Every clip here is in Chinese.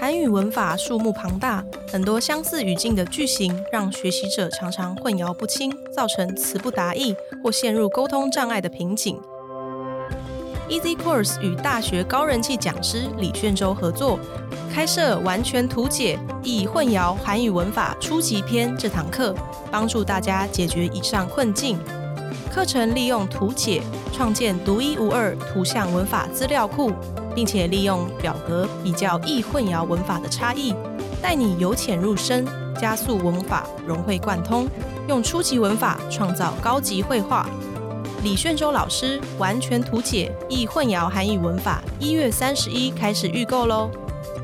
韩语文法数目庞大，很多相似语境的句型，让学习者常常混淆不清，造成词不达意或陷入沟通障碍的瓶颈。Easy Course 与大学高人气讲师李炫洲合作，开设完全图解易混淆韩语文法初级篇这堂课，帮助大家解决以上困境。课程利用图解创建独一无二图像文法资料库，并且利用表格比较易混淆文法的差异，带你由浅入深，加速文法融会贯通，用初级文法创造高级绘画。李炫洲老师完全图解易混淆韩语文法，一月三十一开始预购喽！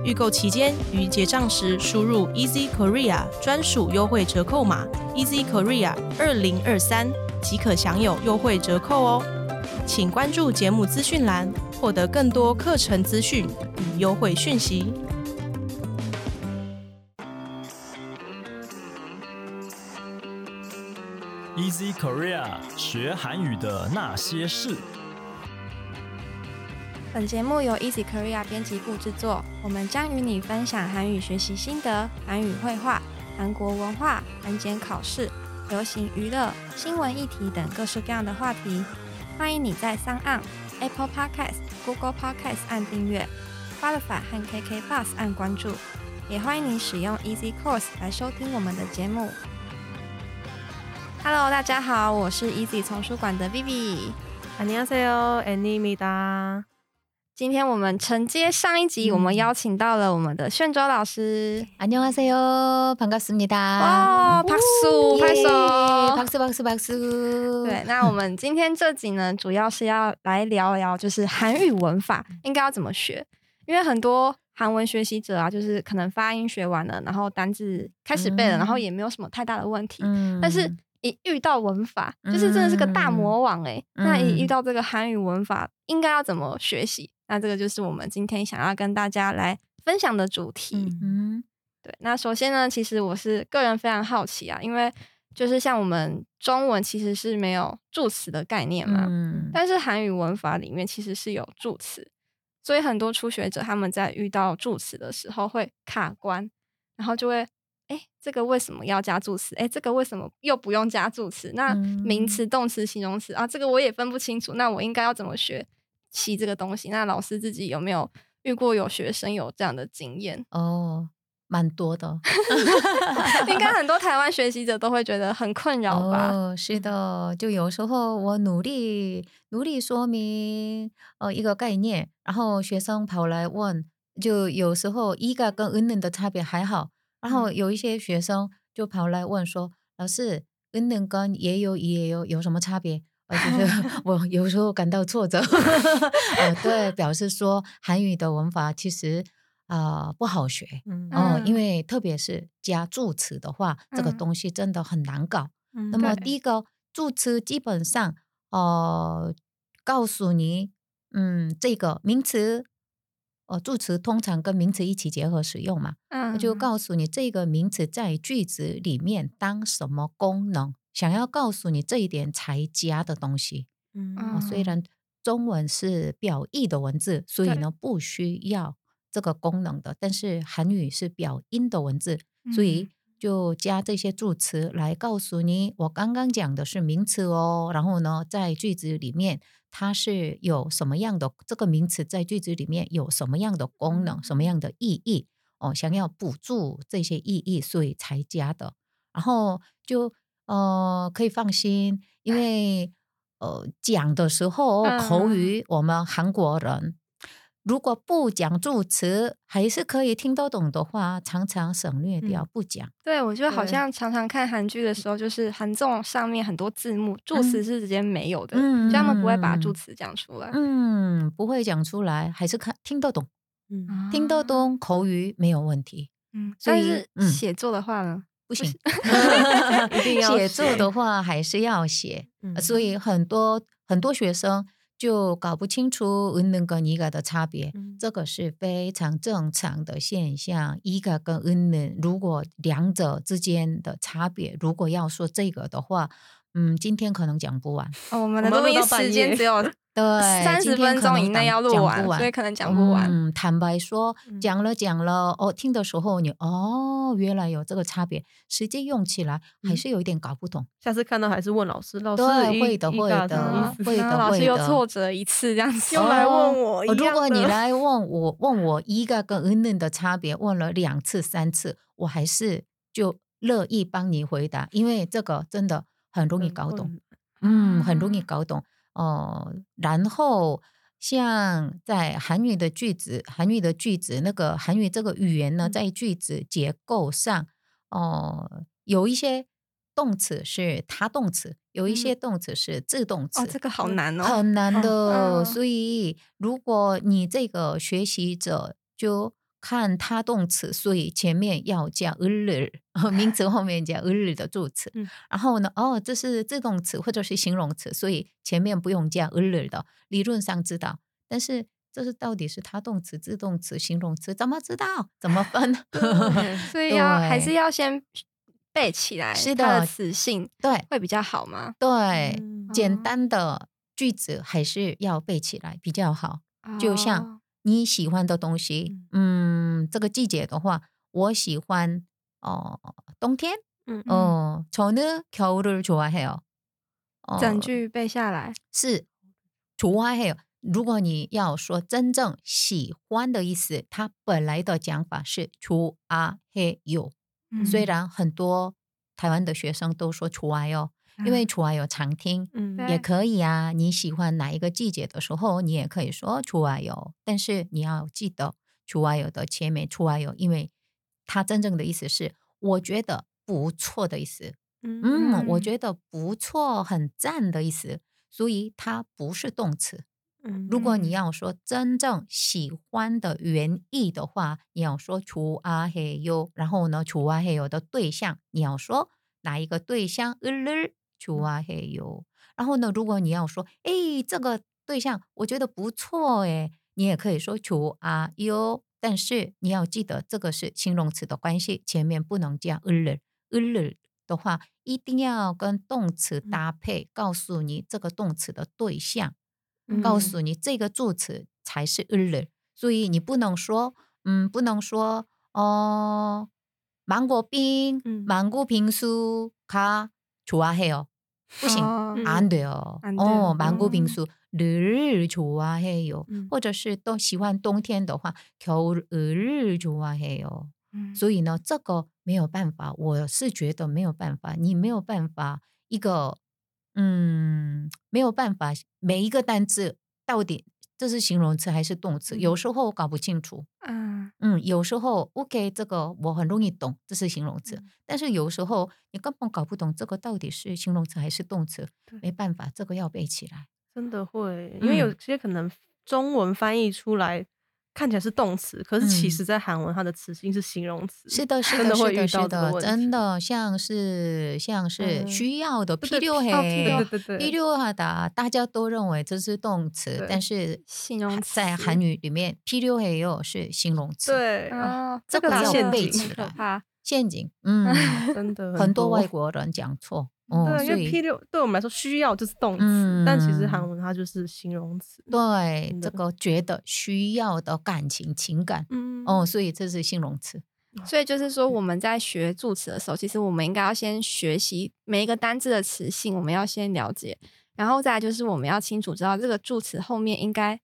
预购期间于结账时输入 Easy Korea 专属优惠折扣码 Easy Korea 二零二三，即可享有优惠折扣哦。请关注节目资讯栏，获得更多课程资讯与优惠讯息。Easy Korea 学韩语的那些事。本节目由 Easy Korea 编辑部制作，我们将与你分享韩语学习心得、韩语绘画、韩国文化、韩检考试、流行娱乐、新闻议题等各式各样的话题。欢迎你在三岸 Apple Podcast、Google Podcast 按订阅，Spotify 和 KK Bus 按关注，也欢迎你使用 Easy Course 来收听我们的节目。Hello，大家好，我是 Easy 丛书馆的 Vivi。 안녕하세요，애니입니다。 今天我们承接上一集，我们邀请到了我们的炫洲老师。 안녕하세요. 반갑습니다. 哇，拍手拍手！ 박수 박수 박수. 对，那我们今天这集呢，主要是要来聊聊，就是韩语文法应该要怎么学，因为很多韩文学习者啊，就是可能发音学完了，然后单字开始背了，嗯然后也没有什么太大的问题，嗯但是一遇到文法，就是真的是个大魔王哎、嗯那一遇到这个韩语文法，应该要怎么学习？ 那这个就是我们今天想要跟大家来分享的主题。嗯嗯对，那首先呢，其实我是个人非常好奇啊，因为就是像我们中文其实是没有助词的概念嘛，嗯但是韩语文法里面其实是有助词，所以很多初学者他们在遇到助词的时候会卡关，然后就会。哎，这个为什么要加助词？哎，这个为什么又不用加助词？那嗯名词、动词、形容词啊，这个我也分不清楚。那我应该要怎么学习这个东西？那老师自己有没有遇过有学生有这样的经验？哦，蛮多的。应该很多台湾学习者都会觉得很困扰吧？哦，是的，就有时候我努力努力说明呃一个概念，然后学生跑来问，就有时候一个跟 n 的差别还好，然后有一些学生就跑来问说，老师 n 跟也有也有有什么差别？呃，就是 我有时候感到挫折，呃，对，表示说韩语的文法其实啊、呃不好学，嗯。哦，嗯。因为特别是加助词的话，这个嗯。东西真的很难搞。嗯那么。第一个助词基本上，呃，告诉你，嗯，这个名词，呃，助词通常跟名词一起结合使用嘛，嗯就告诉你这个名词在句子里面当什么功能，想要告诉你这一点才加的东西。嗯哦，虽然中文是表意的文字，所以呢不需要这个功能的，但是韩语是表音的文字，所以嗯。就加这些助词来告诉你，我刚刚讲的是名词哦，然后呢，在句子里面它是有什么样的这个名词在句子里面有什么样的功能，什么样的意义哦，想要补助这些意义，所以才加的，然后就呃可以放心，因为呃讲的时候口嗯语，我们韩国人。如果不讲助词，还是可以听得懂的话，常常省略掉、嗯不讲。对，我就好像常常看韩剧的时候，就是韩综上面很多字幕助词是直接没有的，嗯就他们不会把助嗯词讲出来。嗯，不会讲出来，还是看听得懂，嗯。听得懂口语没有问题，嗯，所以但是嗯。写作的话呢？不行。一定要写作的话还是要写，所以很多很多学生就搞不清楚嗯能跟一个的差别，嗯这个是非常正常的现象。一个跟嗯能，如果两者之间的差别，如果要说这个的话，嗯，今天可能讲不完。哦，我们的我们录音时间只有对，三十分钟以内要录完，完，所以可能讲不完。嗯，坦白说，嗯讲了讲了，哦，听的时候你哦，原来有这个差别，实际用起来还嗯是有一点搞不懂。下次看到还是问老师，老师会的会的会的老师又挫折一次这样子。又来问我哦如果你来问我，问我一个跟 n 的差别，问了两次、三次，我还是就乐意帮你回答，因为这个真的很容易搞懂。嗯，很容易啊搞懂哦、然后像在韩语的句子，韩语的句子，那个韩语这个语言呢，嗯在句子结构上，哦、有一些动词是他动词，有一些动词是自动词。哦，这个好难哦。很难的，嗯所以如果你这个学习者就看它动词，所以前面要加 er。名词后面加 er 的助词。然后呢，哦，这是自动词或者是形容词，所以前面不用加 er 的。理论上知道，但是这是到底是它动词、自动词、形容词，怎么知道？怎么分？所以要还是要先背起来，是的词性对会比较好吗？对，简单的句子还是要背起来比较好，就像。你喜欢的东西，嗯，这个季节的话，我喜欢哦、冬天，嗯哦，저는겨울을좋아해요。哦整句背下来，是좋아해요。如果你要说真正喜欢的意思，它本来的讲法是좋아해요。虽嗯然很多台湾的学生都说좋아요， 因为除啊有常听，也可以啊。你喜欢哪一个季节的时候，你也可以说除啊有。但是你要记得除啊有的前面除啊有，因为它真正的意思是我觉得不错的意思。嗯，我觉得不错，很赞的意思。所以它不是动词。如果你要说真正喜欢的原意的话，你要说除啊嘿哟。然后呢，除啊嘿哟的对象，你要说哪一个对象。求啊嘿哟，然后呢？如果你要说，哎，这个对象我觉得不错哎，你也可以说求啊哟。但是你要记得，这个是形容词的关系，前面不能加 er。er 的话，一定要跟动词搭配，告诉你这个动词的对象，告诉你这个助词才是 er。注意，你不能说，嗯，不能说，哦，芒果冰，芒果冰沙。 좋아해요，不行，哦嗯 안돼요。 안 돼요 哦，芒果哦 빙수를좋아해요， 嗯或者是都喜欢冬天的话，겨울을좋아해요。 嗯所以呢，这个没有办法，我是觉得没有办法，你没有办法一个，嗯，没有办法，每一个单字到底 这是形容词还是动词，有嗯。时候我搞不清楚。嗯，嗯，有时候 OK，这个我很容易懂，这是形容词，嗯。但是有时候你根本搞不懂这个到底是形容词还是动词对，没办法，这个要背起来。真的会，因为有嗯。些可能中文翻译出来看起来是动词，可是其嗯实在韩文它的词性是形容词。是的，是真的，是的，的会遇到这个是的，问题真的像是像是嗯需要的对对 필요 哦해， 필요 对对对 필요하다，大家都认为这是动词，对但是形容词在韩语里面필요해요是形容词。，对，啊哦，这个个真的要背很起来可怕。陷阱，嗯，真的很多多外国人讲错， 哦，对，因为 P 以六对我们来说需要就是动词，但其实韩嗯文它就是形容词。对这个觉得需要的感情情感，嗯，哦，所以这是形容词。所以就是说，我们在学助词的时候，其实我们应该要先学习每一个单字的词性，我们要先了解，然后再来就是我们要清楚知道这个助词后面应该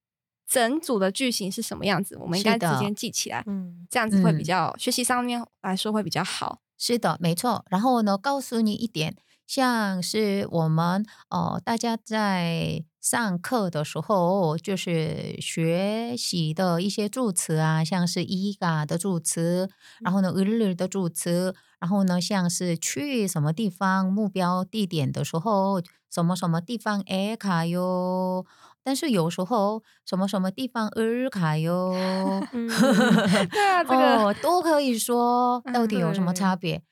整组的句型是什么样子，我们应该直接记起来，嗯，这样子会比嗯较、学习上面来说会比较好。是的，没错。然后呢，告诉你一点，像是我们哦，大家在上课的时候，就是学习的一些助词啊，像是伊嘎的助词，然后呢，日日的助词，然后呢，像是去什么地方、目标地点的时候，什么什么地方诶卡哟。但是有时候什么什么地方尔卡哟，对啊，这个、哦、都可以说，到底有什么差别？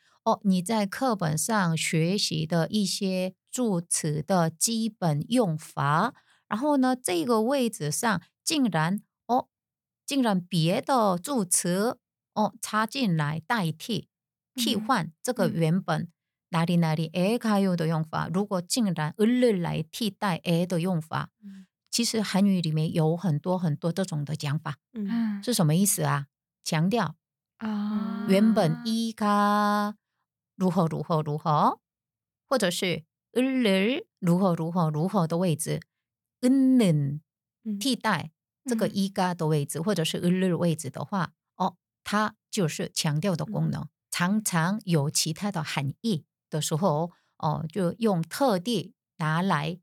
你在课本上学习的一些助词的基本用法然后呢这个位置上竟然哦竟然别的助词哦插进来代替替换这个原本哪里哪里 a 卡 u 的用法如果竟然来替代 a 的用法其实韩语里面有很多很多这种的讲法嗯。是什么意思啊？强调原本一卡如何如何如何，或者是을을如何如何如何的位置，은는 嗯替代这个嗯一가的位置，或者是을을位置的话，哦，它就是强调的功能，常常有其他的含义的时候，哦，就用特地拿来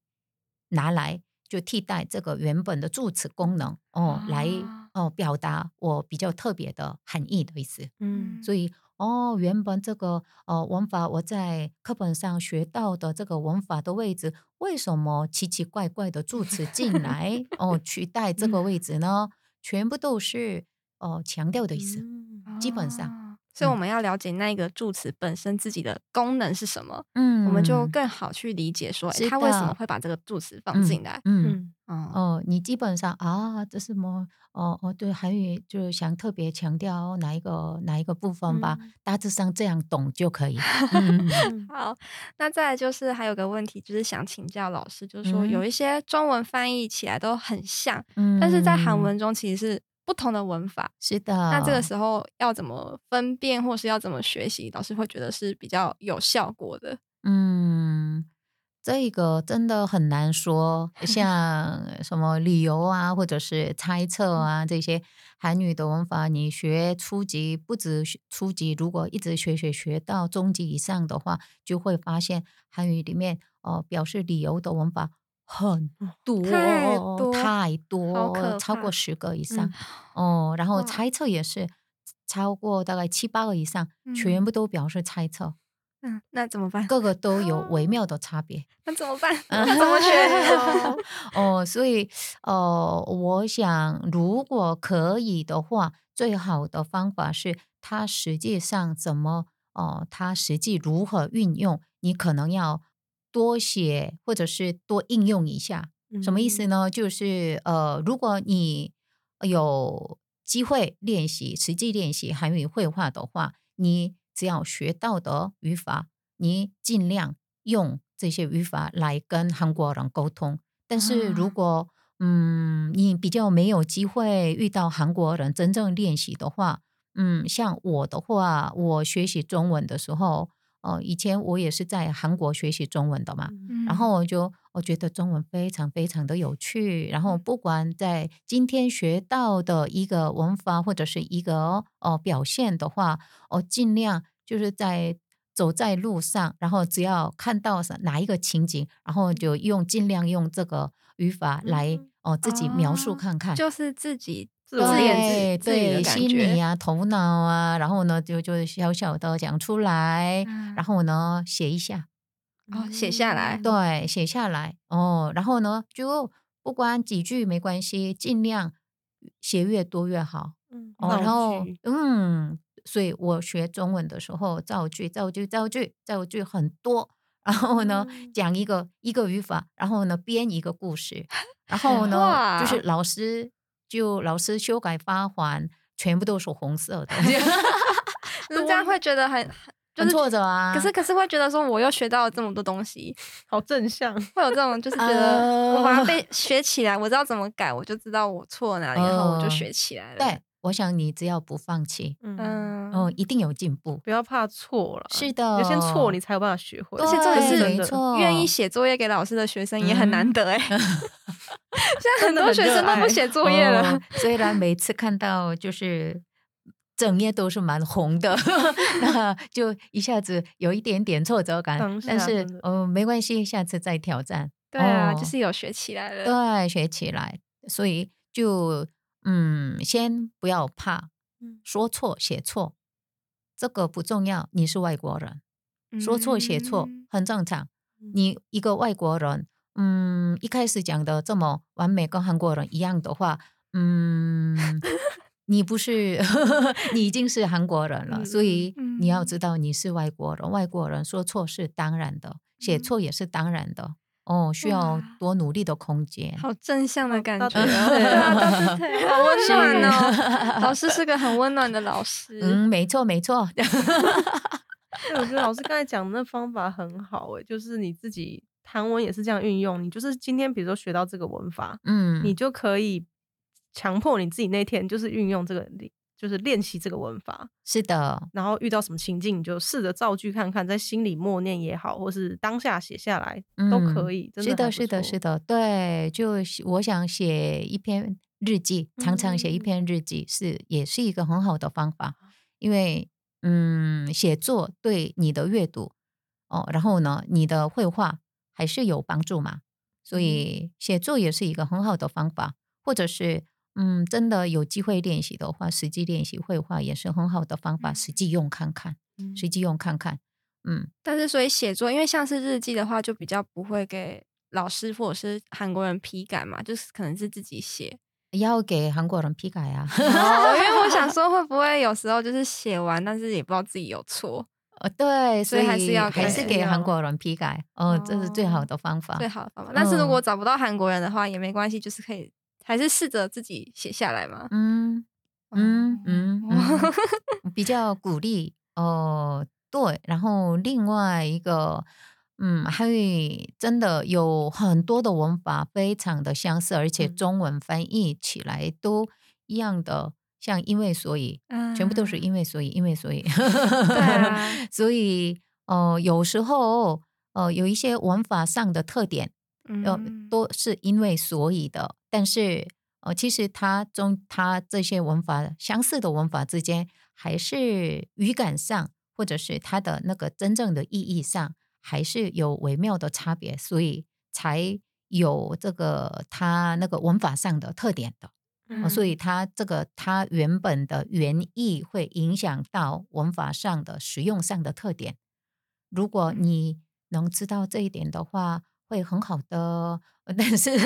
拿来就替代这个原本的助词功能，哦，来啊哦表达我比较特别的含义的意思。嗯所以 哦，原本这个呃文法我在课本上学到的这个文法的位置，为什么奇奇怪怪的助词进来哦取代这个位置呢？全部都是呃强调的意思。嗯基本上哦所以我们要了解那个助词本身自己的功能是什么，嗯我们就更好去理解说，诶是它为什么的会把这个助词放进来。嗯。嗯哦，哦，你基本上啊，这是什么？哦哦，对，韩语就是想特别强调哪一个哪一个部分吧，嗯大致上这样懂就可以。好，那再来就是还有个问题，就是想请教老师，就是说嗯有一些中文翻译起来都很像，嗯但是在韩文中其实是不同的文法。是的，那这个时候要怎么分辨，或是要怎么学习，老师会觉得是比较有效果的。嗯，这个真的很难说，像 什么理由啊，或者是猜测啊，这些韩语的文法，你学初级不止学初级，如果一直学学学到中级以上的话，就会发现韩语里面哦、表示理由的文法很多太多超过十个以上、嗯哦，然后猜测也是超过大概七八个以上，全嗯部都表示猜测。嗯，那怎么办？各个都有微妙 的差别。那怎么办？怎么学？哦，所以呃，我想如果可以的话，最好的方法是它实际上怎么哦、它实际如何运用，你可能要多写或者是多应用一下。什么意思呢？就是呃，如果你有机会练习实际练习韩语绘画的话，你只要学到的语法，你尽量用这些语法来跟韩国人沟通。但是如啊果、嗯，你比较没有机会遇到韩国人真正练习的话，嗯，像我的话，我学习中文的时候，呃，以前我也是在韩国学习中文的嘛，嗯。然后我就我觉得中文非常非常的有趣，然嗯。后不管在今天学到的一个文法或者是一个哦表现的话，我尽量就是在走在路上，然后只要看到是哪一个情景，然后就用尽量用这个语法来嗯。哦自己描述哦看看，就是自己自我自言对自自语的对，感觉心理啊、头脑啊，然后呢就就小小的讲出来，嗯。然后呢写一下。哦写下来。对，写下来。哦，然后呢，就不管几句没关系，尽量写越多越好嗯哦。然后嗯，所以我学中文的时候，造句、造句、造句、造句很多。然后呢，嗯。讲一个一个语法，然后呢编一个故事，然后呢就是老师就老师修改发还，全部都是红色的，那这样会觉得很就很是挫折啊。可是可是会觉得说我又学到了这么多东西，好正向，会有这种就是觉得我把它被 学起来，我知道怎么改，我就知道我错哪里，然后我就呃学起来了。对，我想你只要不放弃，嗯，嗯，哦，一定有进步。不要怕错了，是的，有些错，你才有办法学会。而且这也是愿意写作业给老师的学生也很难得哎、现在很多学生都不写作业了，哦虽然每次看到就是整页都是蛮红的，那就一下子有一点点挫折感。但是哦呃没关系，下次再挑战。对啊，哦。就是有学起来了。对，学起来，所以就嗯，先不要怕。嗯。说错写错，这个不重要，你是外国人。说错写错嗯。很正常。嗯。你一个外国人，嗯，一开始讲的这么完美，跟韩国人一样的话，嗯，你不是，你已经是韩国人了，嗯所以嗯你要知道你是外国人，外国人说错是当然的，写错也是当然的。哦，需要多努力的空间。好正向的感觉对啊，好温暖哦。老师是个很温暖的老师，嗯，没错，没错。对，我觉得老师刚才讲的那方法很好诶，就是你自己韩文也是这样运用，你就是今天比如说学到这个文法，嗯，你就可以强迫你自己那天就是运用这个，就是练习这个文法。是的，然后遇到什么情境，你就试着造句看看，在心里默念也好，或是当下写下来都可以。真是的，是的，是的，对，就我想写一篇日记，常常写一嗯篇日记是也是一个很好的方法，因为嗯，写作对你的阅读哦，然后呢，你的绘画还是有帮助嘛，所以写作也是一个很好的方法，或者是嗯，真的有机会练习的话，实际练习绘画也是很好的方法，实际用看看，嗯实际用看看，嗯。但是所以写作，因为像是日记的话，就比较不会给老师或者是韩国人批改嘛，就是可能是自己写。要给韩国人批改啊！哦，因为我想说，会不会有时候就是写完，但是也不知道自己有错，呃，对，所以还是要还是给给韩国人批改，哦，这是最好的方法。最好的方法。但是如果嗯找不到韩国人的话，也没关系，就是可以还是试着自己写下来嘛。嗯嗯嗯比较鼓励哦，对。然后另外一个，嗯，还会真的有很多的文法非常的相似，而且嗯中文翻译起来都一样的，像因为所以，全部都是嗯因为所以，因为所以。所以呃，有时候呃有一些文法上的特点，呃嗯，都是因为所以的，但是呃其实它中它这些文法相似的文法之间，还是语感上或者是它的那个真正的意义上，还是有微妙的差别，所以才有这个它那个文法上的特点的。所以它这个它原本的原意会影响到文法上的使用上的特点。如果你能知道这一点的话，会很好的。但是，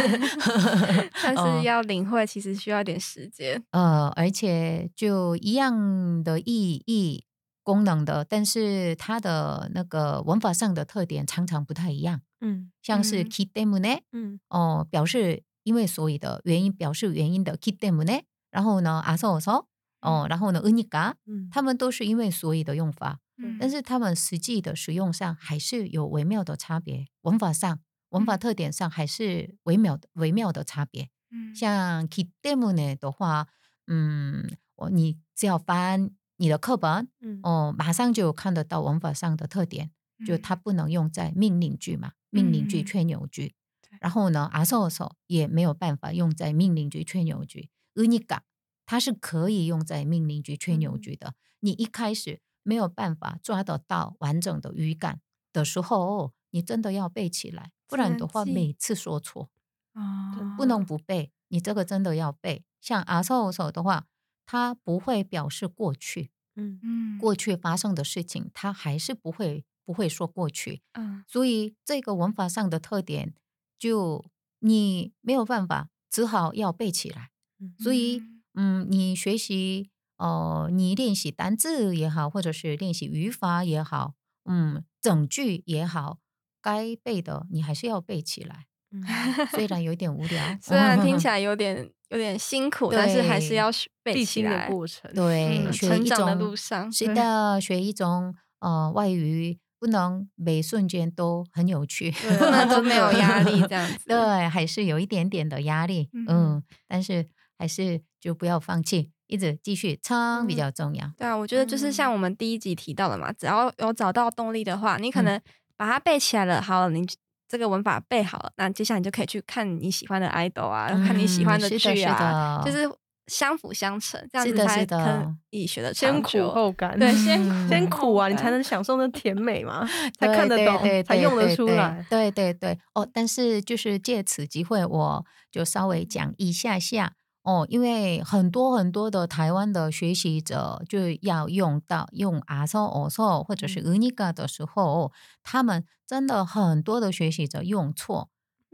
但是要领会，其实需要点时间。呃，而且就一样的意义功能的，但是它的那个文法上的特点常常不太一样。嗯，像是 key demo 呢，嗯，哦、表示因为所以的原因表示原因的기때문 에， 然后呢아서어 서， 哦，然后呢으니 까， 他们都是因为所以的用法，但是他们实际的使用上还是有微妙的差别。文法上，文法特点上还是微妙的微妙的差别。像기때문에的话，嗯，你只要翻你的课本，哦，马上就看得到文法上的特点，就它不能用在命令句嘛，命令句、吹牛句。然后呢，아서어서也没有办法用在命令句、吹牛句。으니까它是可以用在命令句、吹牛句的。你一开始没有办法抓得到完整的语感的时候，你真的要背起来，不然的话只能记每次说错。哦不能不背，你这个真的要背。像아서어서的话，它不会表示过去，嗯嗯过去发生的事情，它还是不会不会说过去。嗯所以这个文法上的特点， 就你没有办法，只好要背起来。嗯所以，嗯，你学习，呃，你练习单字也好，或者是练习语法也好，嗯，整句也好，该背的你还是要背起来。嗯虽然有点无聊，虽然听起 来有点有点辛苦，但是还是要学背起来的。过程。对，嗯学一成长的种路上是 的，学一种呃外语，不能每瞬间都很有趣，不能都没有压力这样 子。对，还是有一点点的压力，嗯嗯，但是还是就不要放弃，一直继续撑比嗯较重要。对啊，我觉得就是像我们第一集提到的嘛，只要有找到动力的话，你可嗯能把它背起来了，好了，你这个文法背好了，那接下来你就可以去看你喜欢的 idol 啊，看你喜欢的剧啊，是的就是相辅相成，这样子才可以学的先苦后甘，对，先、苦、先苦啊，你才能 享受那甜美嘛，才看得懂，才用得出来。对对对，哦，但是就是借此机会，我就稍微讲一下下。哦，因为很多很多的台湾的学习者就要用到用阿索、哦索或者是俄尼嘎的时候，他们真的很多的学习者用错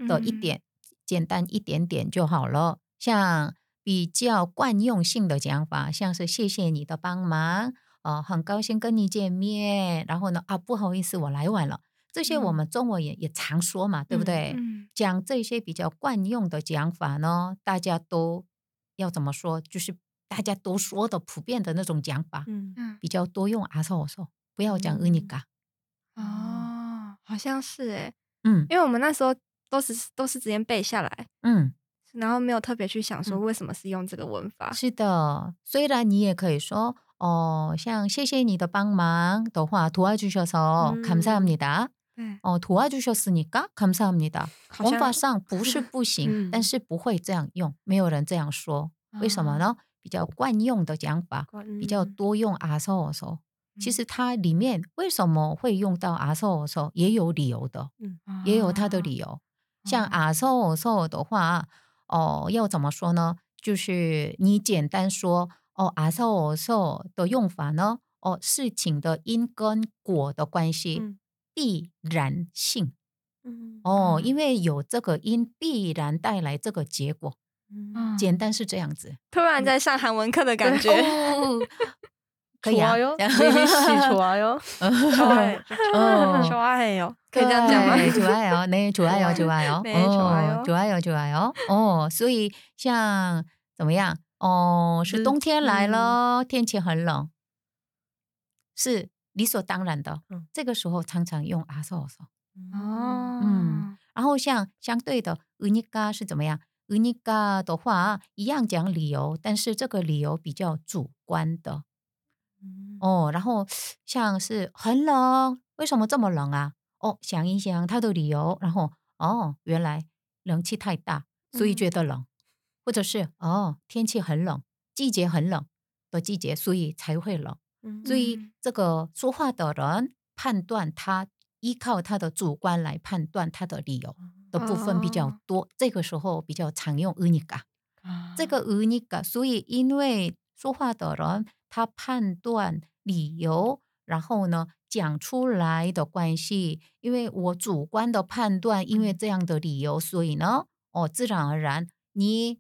的一点，简单一点点就好了。像比较惯用性的讲法，像是谢谢你的帮忙，呃，很高兴跟你见面，然后呢，啊，不好意思，我来晚了，这些我们中文也也常说嘛，对不对？嗯，讲这些比较惯用的讲法呢，大家都要怎么说？就是大家都说的普遍的那种讲法，嗯，比较多用啊，说我说不要讲恩尼嘎，哦，好像是诶，嗯，因为我们那时候都是都是直接背下来，嗯。然后没有特别去想说嗯为什么是用这个文法。是的。虽然你也可以说哦，像谢谢你的帮忙的话，도와주셔서 嗯 감사합니다。 对，哦，도와주셨으니까 감사합니다。 好像文法上不是不行，嗯但是不会这样用，没有人这样说。为什么呢？比较惯用的讲法，比较嗯多用아서어서。其实它里面为什么会用到아서어서也有理由的，也有它的理由。像哦아서어서的话， 哦要怎么说呢？就是你简单说哦啊 so so 的用法呢？哦事情的因跟果的关系必然性哦因为有这个因必然带来这个结果简单是这样子突然在上韩文课的感觉 可以啊，좋아요 这样 미미 씨 좋아요. 좋아요. 어. 좋아해요. 그냥讲吗？ 네, 좋아요. 네, 좋아요, 좋아요. 네, 좋아요. 어, 좋아요, 좋아요. 어, 所以像怎么样？哦，是日冬天来嗯了，天气很冷，是理所当然的。嗯这个时候常常用아서어서。 哦，嗯然后像相对的으니까是怎么样？으니까的话一样讲理由，但是这个理由比较主观的。 哦，然后像是很冷，为什么这么冷啊？哦，想一想他的理由，然后哦，原来冷气太大，所以觉得冷，或者是哦，天气很冷，季节很冷的季节，所以才会冷。所以这个说话的人判断他依靠他的主观来判断他的理由的部分比较多，这个时候比较常用“으니까”。这个“으니까”，所以因为说话的人。他判断理由，然后呢讲出来的关系，因为我主观的判断，因为这样的理由，所以呢，哦，自然而然你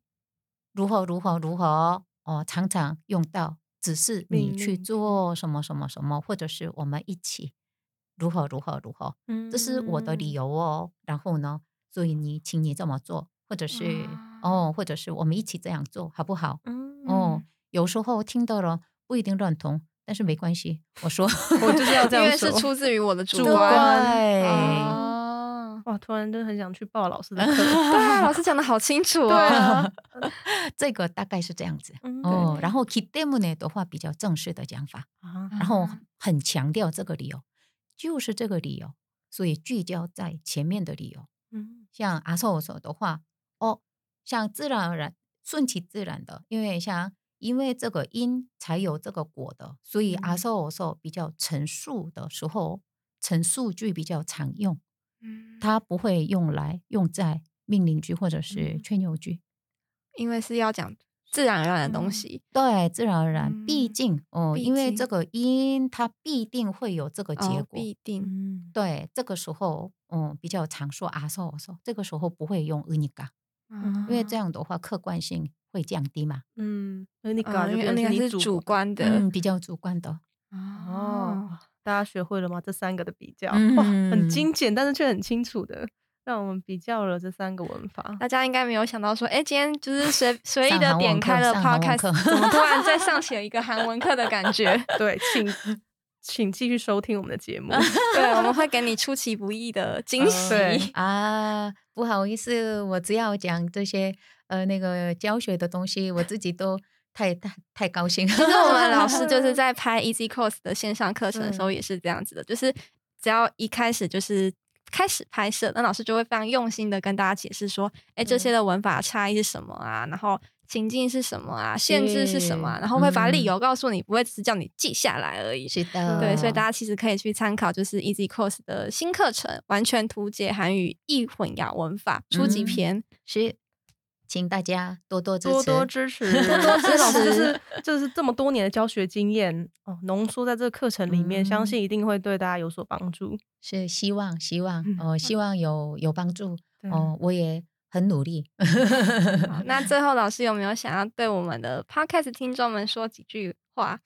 如何如何如何，哦，常常用到，只是你去做什么什么什么，或者是我们一起如何如何如何，这是我的理嗯。由哦。然后呢，所以你请你这么做，或者是啊哦，或者是我们一起这样做，好不好？嗯。哦，有时候听的人不一定认同，但是没关系，我说 我就是要这因为样说。是出自于我的主主观。观哦，哇，突然就很想去报老师的课。对啊，老师讲的好清楚对哦。啊，这个大概是这样子。嗯哦，然后 k i d e m ne 的话比较正式的讲法，啊然后啊很强调这个理由，就是这个理由，所以聚焦在前面的理由。嗯像阿寿说的话，哦，像自然而然、顺其自然的，因为像因为这个因才有这个果的，所以阿寿阿寿比较陈述的时候，陈述句比较常用。嗯，它不会用来用在命令句或者是劝诱句，因为是要讲自然而然的东西。对，自然而然，毕竟哦，因为这个因它必定会有这个结果，必定。对，这个时候嗯比较常说阿寿阿寿，这个时候不会用尼嘎，因为这样的话客观性。会降低嘛，嗯，那你搞啊，因为那是主观的。嗯，比较主观的，哦哦，大家学会了吗？这三个的比较，哇，很嗯精简，但是却很清楚的，让我们比较了这三个文法。大家应该没有想到说，哎，今天就是随 随意的点开了上韩文课 podcast，怎么突然再上起了一个韩文课的感觉？对，请请继续收听我们的节目。对，我们会给你出其不意的惊嗯喜。对 啊，不好意思，我只要讲这些呃那个教学的东西，我自己都太太太高兴。其实我们老师就是 在拍 Easy Course 的线上课程的时候也是这样子的，就是只要一开始就是开始拍摄，那老师就会非常用心的跟大家解释说，哎，这些的文法差异是什么啊，然后情境是什么啊，限制是什么、啊，然后会把理由告诉你，不会只是叫你记下来而已。是的，对，所以大家。其实可以去参考，就是 Easy Course 的新课程《完全图解韩语易混淆文法》初级嗯。篇。是，请大家多多支持，多多支持，多多支老师就是就是这么多年的教学经验哦，浓缩在这个课程里面，相嗯。信一定会对大家有所帮助。是希望希望嗯哦、希望有有帮助对。哦、我也很努力。好那最后老师有没有想要对我们的 Podcast 听众们说几句话？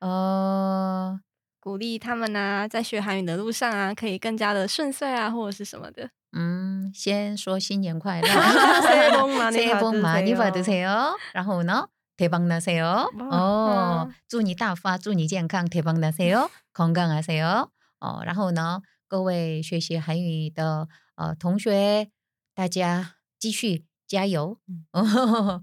呃，鼓励他们啊，在学韩语的路上啊，可以更加的顺遂啊，或者是什么的。嗯，先说新年快乐， 새해 복 많이 새해 복 많이 받으세요. 받으세요. 然后呢，대박나세요. 어, 祝你大发，祝你健康，대박나세요. 건강하세요. 어, 然后呢， 各位学习韩语的呃同学，大家 继续加油，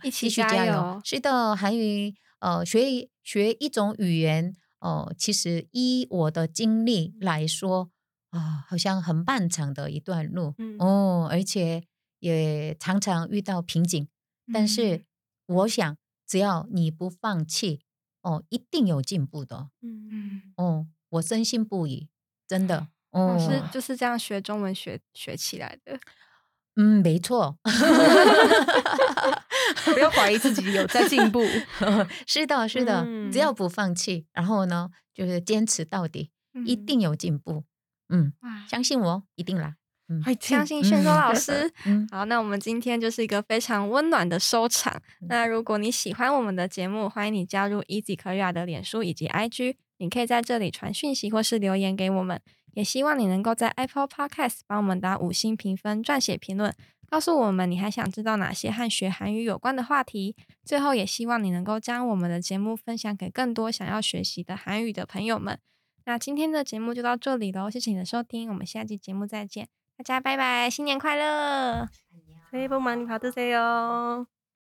一起加油加油。是的，韩语呃学学一种语言哦、其实依我的经历来说啊、好像很漫长的一段路、嗯哦，而且也常常遇到瓶颈。但是我想，只要你不放弃，哦，一定有进步的。嗯，哦，我深信不疑，真的。我哦，是就是这样学中文学学起来的。嗯，没错，不要怀疑自己有在进步。是的，是的，只要嗯不放弃，然后呢，就是坚持到底，一嗯定有进步。嗯，相信我，一定来。嗯相信炫周嗯老师。嗯，好，那我们今天就是一个非常温暖的收场。那如果你喜欢我们的节目，欢迎你加入 Easy Korea 的脸书以及 IG，你可以在这里传讯息或是留言给我们。也希望你能够在 Apple Podcast 帮我们打五星评分、撰写评论，告诉我们你还想知道哪些和学韩语有关的话题。最后，也希望你能够将我们的节目分享给更多想要学习的韩语的朋友们。那今天的节目就到这里喽，谢谢你的收听，我们下期节目再见，大家拜拜，新年快乐！ 새해 복 많이 받으세요.